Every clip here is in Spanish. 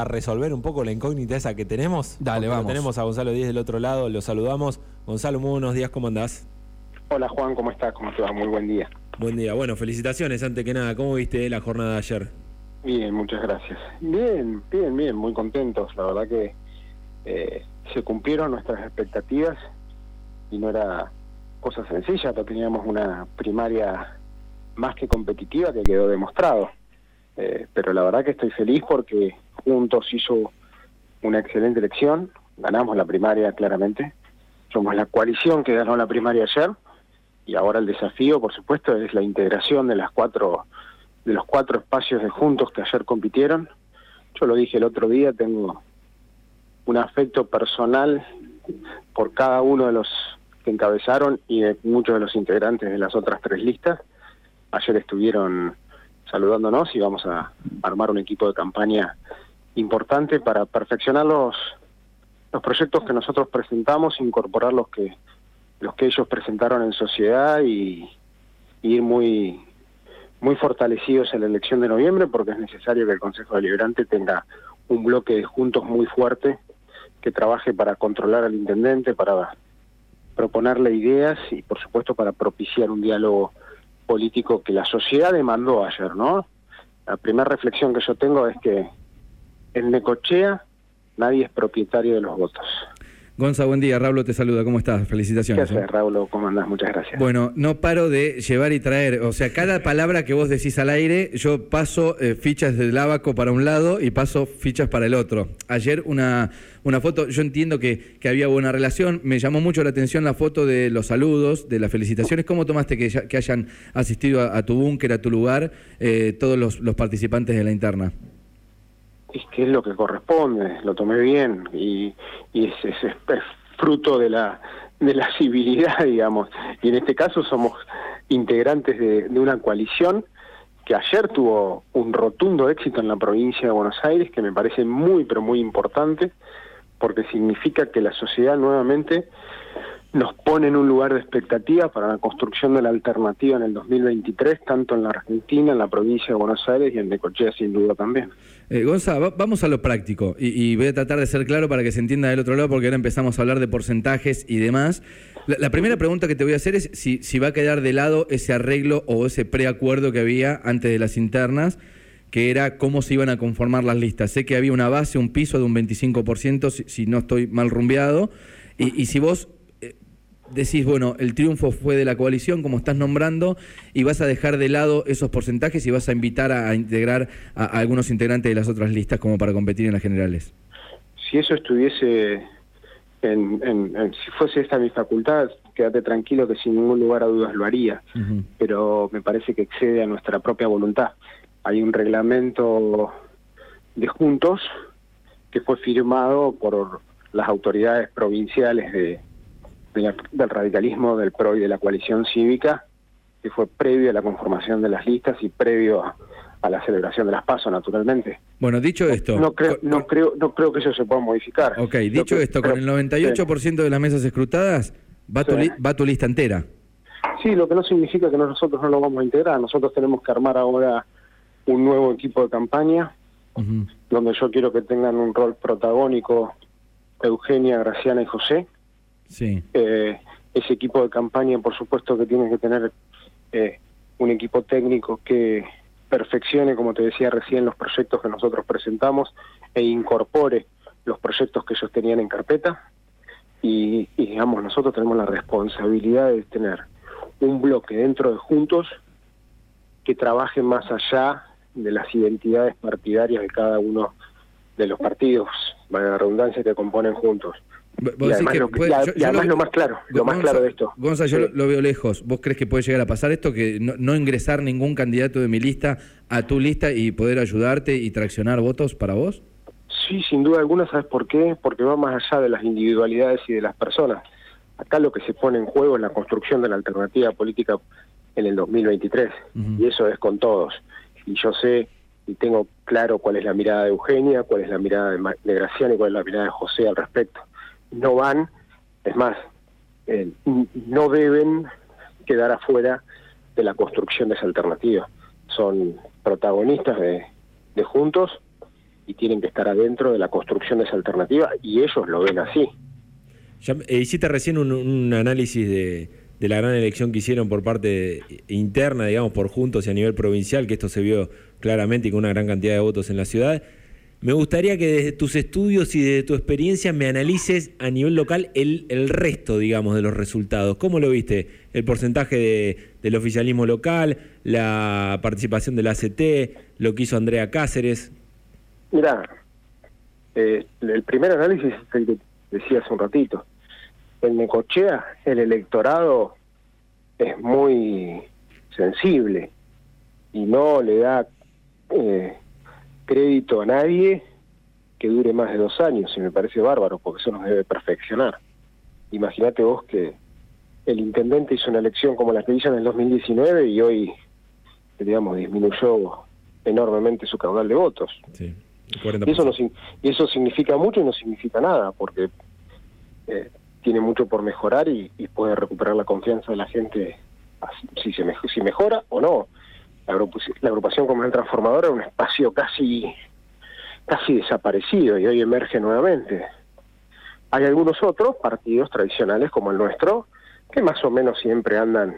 a resolver un poco la incógnita esa que tenemos. Dale, vamos. Tenemos a Gonzalo Díez del otro lado, lo saludamos. Gonzalo, muy buenos días, ¿cómo andás? Hola Juan, ¿cómo estás? ¿Cómo te va? Muy buen día. Buen día. Bueno, felicitaciones antes que nada. ¿Cómo viste la jornada de ayer? Bien, muchas gracias. Bien, bien, bien, muy contentos. La verdad que eh, se cumplieron nuestras expectativas y no era cosa sencilla, pero teníamos una primaria más que competitiva que quedó demostrado. Eh, pero la verdad que estoy feliz porque Juntos hizo una excelente elección, ganamos la primaria claramente, somos la coalición que ganó la primaria ayer y ahora el desafío, por supuesto, es la integración de las cuatro de los cuatro espacios de juntos que ayer compitieron. Yo lo dije el otro día, tengo un afecto personal por cada uno de los que encabezaron y de muchos de los integrantes de las otras tres listas. Ayer estuvieron saludándonos y vamos a armar un equipo de campaña importante para perfeccionar los, los proyectos que nosotros presentamos, incorporar los que los que ellos presentaron en sociedad y, y ir muy muy fortalecidos en la elección de noviembre porque es necesario que el Consejo Deliberante tenga un bloque de juntos muy fuerte que trabaje para controlar al intendente, para proponerle ideas y por supuesto para propiciar un diálogo político que la sociedad demandó ayer, ¿no? La primera reflexión que yo tengo es que en Necochea nadie es propietario de los votos. Gonza, buen día. Raúl te saluda. ¿Cómo estás? ¿Qué Felicitaciones. haces, ¿eh? Raúl? ¿Cómo andás? Muchas gracias. Bueno, no paro de llevar y traer. O sea, cada palabra que vos decís al aire, yo paso eh, fichas del abaco para un lado y paso fichas para el otro. Ayer una, una foto, yo entiendo que, que había buena relación. Me llamó mucho la atención la foto de los saludos, de las felicitaciones. ¿Cómo tomaste que, ya- que hayan asistido a, a tu búnker, a tu lugar, eh, todos los, los participantes de la interna? Es que es lo que corresponde, lo tomé bien y, es, fruto de la de la civilidad, digamos. Y en este caso somos integrantes de, de una coalición que ayer tuvo un rotundo éxito en la provincia de Buenos Aires, que me parece muy, pero muy importante, porque significa que la sociedad nuevamente nos pone en un lugar de expectativa para la construcción de la alternativa en el 2023, tanto en la Argentina, en la provincia de Buenos Aires y en Necochea sin duda también. Eh, Gonza, va- vamos a lo práctico y, voy a tratar de ser claro para que se entienda del otro lado porque ahora empezamos a hablar de porcentajes y demás. La, primera pregunta que te voy a hacer es si, va a quedar de lado ese arreglo o ese preacuerdo que había antes de las internas, que era cómo se iban a conformar las listas. Sé que había una base, un piso de un 25%, si, no estoy mal rumbeado, y, si vos decís, bueno, el triunfo fue de la coalición, como estás nombrando, y vas a dejar de lado esos porcentajes y vas a invitar a, a integrar a, a algunos integrantes de las otras listas como para competir en las generales. si eso estuviese en, en- en- si fuese esta mi facultad, quédate tranquilo que sin ningún lugar a dudas lo haría, pero me parece que excede a nuestra propia voluntad. Hay un reglamento de juntos que fue firmado por las autoridades provinciales de, de la- del radicalismo, del PRO y de la coalición cívica, que fue previo a la conformación de las listas y previo a, a la celebración de las PASO, naturalmente. Bueno, dicho esto... No creo, no creo, no creo que eso se pueda modificar. Ok, dicho que- esto, con el pero- 98% de las mesas escrutadas, va tu, Sí. li- va tu lista entera. Sí, lo que no significa que nosotros no lo vamos a integrar. Nosotros tenemos que armar ahora un nuevo equipo de campaña, donde yo quiero que tengan un rol protagónico Eugenia, Graciana y José. Sí. Eh, ese equipo de campaña, por supuesto, que tiene que tener eh, un equipo técnico que perfeccione, como te decía recién, los proyectos que nosotros presentamos e incorpore los proyectos que ellos tenían en carpeta. Y, digamos, nosotros tenemos la responsabilidad de tener un bloque dentro de Juntos que trabaje más allá de las identidades partidarias de cada uno de los partidos, valga la redundancia, que componen Juntos. Y además, que lo, que- puede- y a- yo- y yo además lo más claro, lo más Gonza- claro de esto. Gonza, yo Sí. lo, veo lejos. ¿Vos crees que puede llegar a pasar esto? Que no, no ingresar ningún candidato de mi lista a tu lista y poder ayudarte y traccionar votos para vos? Sí, sin duda alguna, ¿sabes por qué? Porque va más allá de las individualidades y de las personas. Acá lo que se pone en juego es la construcción de la alternativa política en el 2023, Ujú. y eso es con todos. Y yo sé y tengo claro cuál es la mirada de Eugenia, cuál es la mirada de, de Graciana y cuál es la mirada de José al respecto. No van, es más, eh, no deben quedar afuera de la construcción de esa alternativa. Son protagonistas de, Juntos y tienen que estar adentro de la construcción de esa alternativa y ellos lo ven así. Ya, eh, hiciste recién un, análisis de, la gran elección que hicieron por parte interna, digamos, por Juntos y a nivel provincial, que esto se vio claramente y con una gran cantidad de votos en la ciudad. Me gustaría que desde tus estudios y desde tu experiencia me analices a nivel local el, el resto, digamos, de los resultados. ¿Cómo lo viste? El porcentaje de, del oficialismo local, la participación del ACT, lo que hizo Andrea Cáceres. Mira, eh, el primer análisis es el que decía hace un ratito. En Necochea el electorado es muy sensible y no le da eh, crédito a nadie que dure más de dos años y me parece bárbaro porque eso nos debe perfeccionar. Imagínate vos que el intendente hizo una elección como la que hizo en el 2019 y hoy, digamos, disminuyó enormemente su caudal de votos. Sí. Y eso, no, y eso significa mucho y no significa nada, porque eh, tiene mucho por mejorar y, y, puede recuperar la confianza de la gente si, se si mejora o no. La, la agrupación comunal transformadora es un espacio casi, casi desaparecido y hoy emerge nuevamente. Hay algunos otros partidos tradicionales como el nuestro que más o menos siempre andan,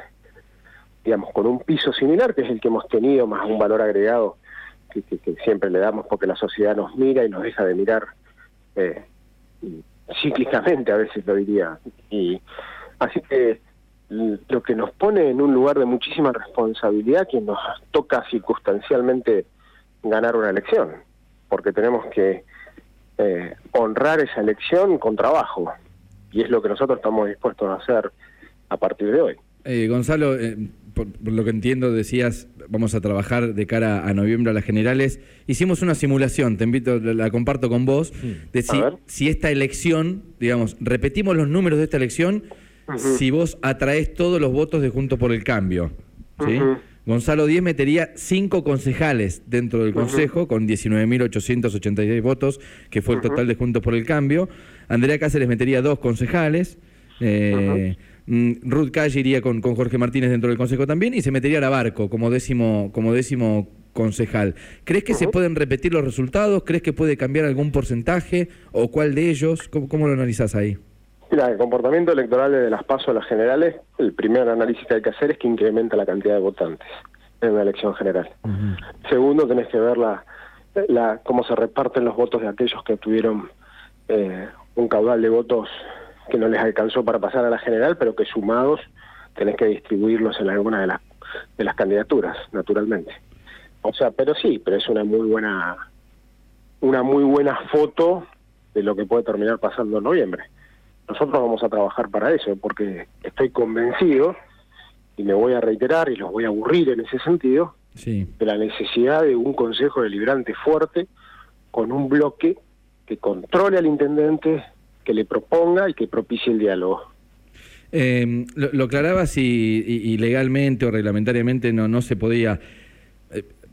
digamos, con un piso similar, que es el que hemos tenido, más un valor agregado que, que, que, siempre le damos porque la sociedad nos mira y nos deja de mirar eh, cíclicamente a veces lo diría y así que lo que nos pone en un lugar de muchísima responsabilidad que nos toca circunstancialmente ganar una elección porque tenemos que eh, honrar esa elección con trabajo y es lo que nosotros estamos dispuestos a hacer a partir de hoy. Eh, Gonzalo eh, por, por, lo que entiendo, decías, vamos a trabajar de cara a noviembre a las generales. Hicimos una simulación, te invito, la, la comparto con vos, de si, si, esta elección, digamos, repetimos los números de esta elección, uh -huh. si vos atraes todos los votos de Juntos por el Cambio. ¿sí? Uh -huh. Gonzalo Díez metería cinco concejales dentro del Consejo, uh -huh. con 19.886 votos, que fue el total de Juntos por el Cambio. Andrea Cáceres metería dos concejales. Eh, Mm, Ruth Calle iría con, con, Jorge Martínez dentro del Consejo también y se metería a la Barco como décimo, como décimo concejal. ¿Crees que uh -huh. se pueden repetir los resultados? ¿Crees que puede cambiar algún porcentaje? ¿O cuál de ellos? ¿Cómo, cómo lo analizás ahí? Mira, el comportamiento electoral de las pasos a las generales, el primer análisis que hay que hacer es que incrementa la cantidad de votantes en una elección general. Uh -huh. Segundo, tenés que ver la, la, cómo se reparten los votos de aquellos que tuvieron eh, un caudal de votos que no les alcanzó para pasar a la general, pero que sumados tenés que distribuirlos en alguna de las de las candidaturas, naturalmente. O sea, pero sí, pero es una muy buena una muy buena foto de lo que puede terminar pasando en noviembre. Nosotros vamos a trabajar para eso, porque estoy convencido, y me voy a reiterar y los voy a aburrir en ese sentido, sí. de la necesidad de un Consejo Deliberante fuerte, con un bloque que controle al intendente, que le proponga y que propicie el diálogo. Eh, lo, lo, aclarabas y, y, y, legalmente o reglamentariamente no, no se podía.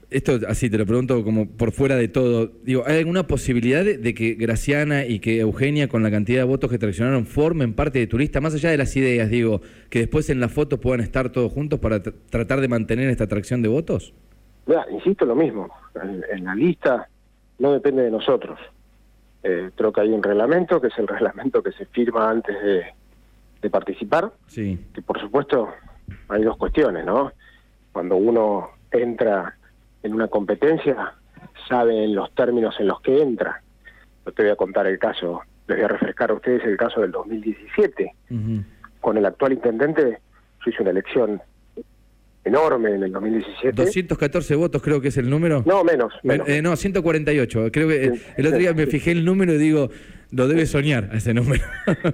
Esto así te lo pregunto como por fuera de todo. Digo, ¿hay alguna posibilidad de, de, que Graciana y que Eugenia, con la cantidad de votos que traccionaron, formen parte de turista? Más allá de las ideas, digo, que después en la foto puedan estar todos juntos para tr tratar de mantener esta atracción de votos? Ya, insisto lo mismo. En, en la lista no depende de nosotros eh, creo que hay un reglamento, que es el reglamento que se firma antes de, de participar. Sí. Que por supuesto hay dos cuestiones, ¿no? Cuando uno entra en una competencia, sabe en los términos en los que entra. Yo te voy a contar el caso, les voy a refrescar a ustedes el caso del 2017. Uh -huh. Con el actual intendente, yo hice una elección enorme en el 2017. 214 votos creo que es el número. No, menos. menos. Eh, no, 148. Creo que el otro día me fijé el número y digo, lo debe soñar a ese número.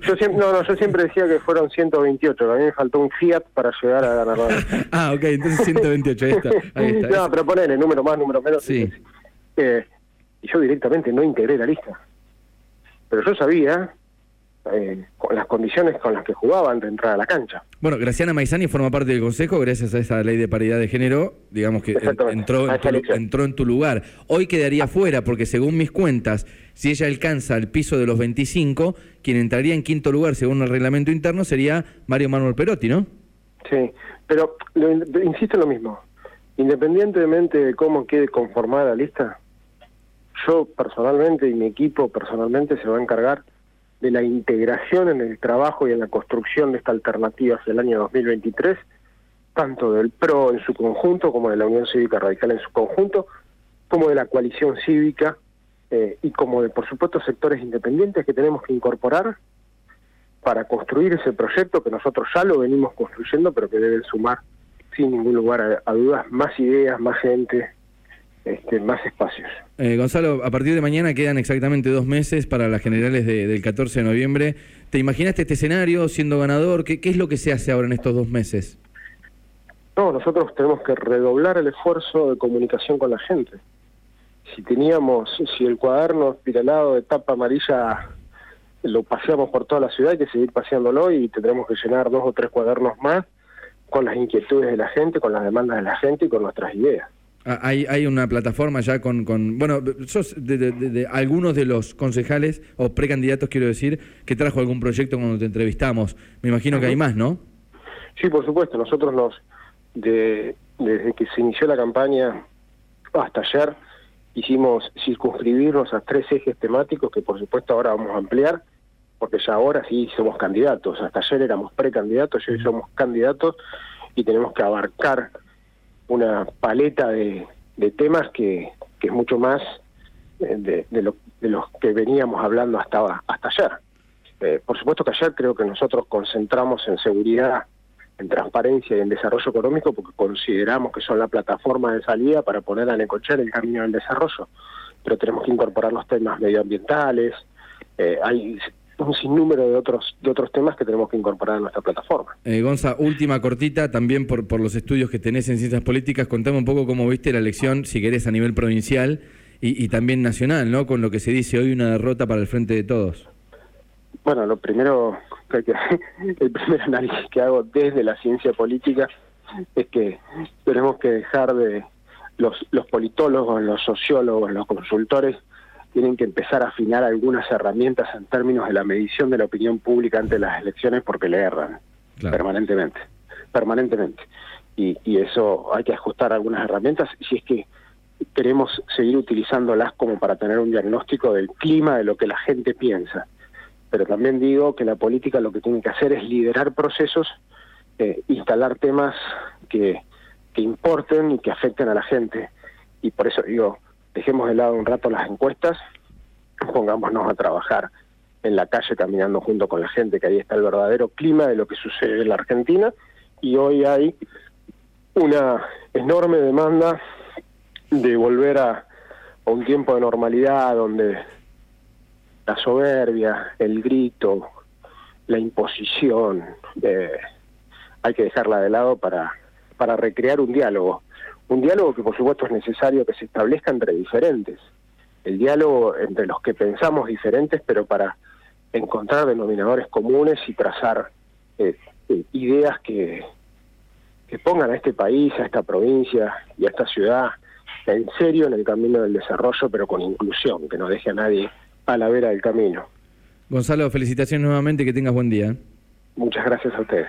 Yo siempre, no, no, yo siempre decía que fueron 128. A mí me faltó un Fiat para llegar a ganar. ah, ok, entonces 128. Ahí está. Ahí está. no, pero ponele número más, número menos. Sí. Eh, y yo directamente no integré la lista. Pero yo sabía eh, con las condiciones con las que jugaba antes de entrar a la cancha. Bueno, Graciana Maizani forma parte del Consejo gracias a esa ley de paridad de género, digamos que entró en, tu, entró en, tu, lugar. Hoy quedaría fuera porque según mis cuentas, si ella alcanza el piso de los 25, quien entraría en quinto lugar según el reglamento interno sería Mario Manuel Perotti, ¿no? Sí, pero lo, insisto en lo mismo. Independientemente de cómo quede conformada la lista, yo personalmente y mi equipo personalmente se va a encargar de la integración en el trabajo y en la construcción de esta alternativa hacia el año 2023, tanto del PRO en su conjunto como de la Unión Cívica Radical en su conjunto, como de la coalición cívica eh, y como de, por supuesto, sectores independientes que tenemos que incorporar para construir ese proyecto que nosotros ya lo venimos construyendo, pero que deben sumar, sin ningún lugar a dudas, más ideas, más gente, este, más espacios. Eh, Gonzalo, a partir de mañana quedan exactamente dos meses para las generales del 14 de noviembre. ¿Te imaginaste este escenario siendo ganador? ¿Qué, ¿Qué es lo que se hace ahora en estos dos meses? No, nosotros tenemos que redoblar el esfuerzo de comunicación con la gente. Si teníamos, si el cuaderno espiralado de tapa amarilla lo paseamos por toda la ciudad, hay que seguir paseándolo y tendremos que llenar dos o tres cuadernos más con las inquietudes de la gente, con las demandas de la gente y con nuestras ideas. Ah, hay, hay una plataforma ya con, con bueno, sos de, algunos de los concejales o precandidatos, quiero decir, que trajo algún proyecto cuando te entrevistamos. Me imagino que hay más, ¿no? Sí, por supuesto. Nosotros nos, de, desde que se inició la campaña hasta ayer, hicimos circunscribirnos a tres ejes temáticos que por supuesto ahora vamos a ampliar, porque ya ahora sí somos candidatos. Hasta ayer éramos precandidatos, hoy somos candidatos y tenemos que abarcar una paleta de, temas que, es mucho más eh, de, lo, de los que veníamos hablando hasta, hasta ayer. Eh, por supuesto que ayer creo que nosotros concentramos en seguridad, en transparencia y en desarrollo económico porque consideramos que son la plataforma de salida para poner a Necochea el camino del desarrollo. Pero tenemos que incorporar los temas medioambientales, eh, hay un sinnúmero de otros de otros temas que tenemos que incorporar a nuestra plataforma. Eh, Gonza, última cortita, también por, por los estudios que tenés en ciencias políticas, contame un poco cómo viste la elección, si querés, a nivel provincial y, también nacional, ¿no? Con lo que se dice hoy una derrota para el frente de todos. Bueno, lo primero, que, el primer análisis que hago desde la ciencia política es que tenemos que dejar de los, los politólogos, los sociólogos, los consultores, tienen que empezar a afinar algunas herramientas en términos de la medición de la opinión pública ante las elecciones porque le erran permanentemente, permanentemente. Y, y eso hay que ajustar algunas herramientas si es que queremos seguir utilizándolas como para tener un diagnóstico del clima, de lo que la gente piensa. Pero también digo que la política lo que tiene que hacer es liderar procesos, eh, instalar temas que, que importen y que afecten a la gente. Y por eso digo, dejemos de lado un rato las encuestas, pongámonos a trabajar en la calle caminando junto con la gente, que ahí está el verdadero clima de lo que sucede en la Argentina, y hoy hay una enorme demanda de volver a, un tiempo de normalidad donde la soberbia, el grito, la imposición, eh, hay que dejarla de lado para, para recrear un diálogo un diálogo que por supuesto es necesario que se establezca entre diferentes, el diálogo entre los que pensamos diferentes, pero para encontrar denominadores comunes y trazar eh, eh, ideas que, que pongan a este país, a esta provincia y a esta ciudad en serio en el camino del desarrollo, pero con inclusión, que no deje a nadie a la vera del camino. Gonzalo, felicitaciones nuevamente, que tengas buen día. Muchas gracias a ustedes.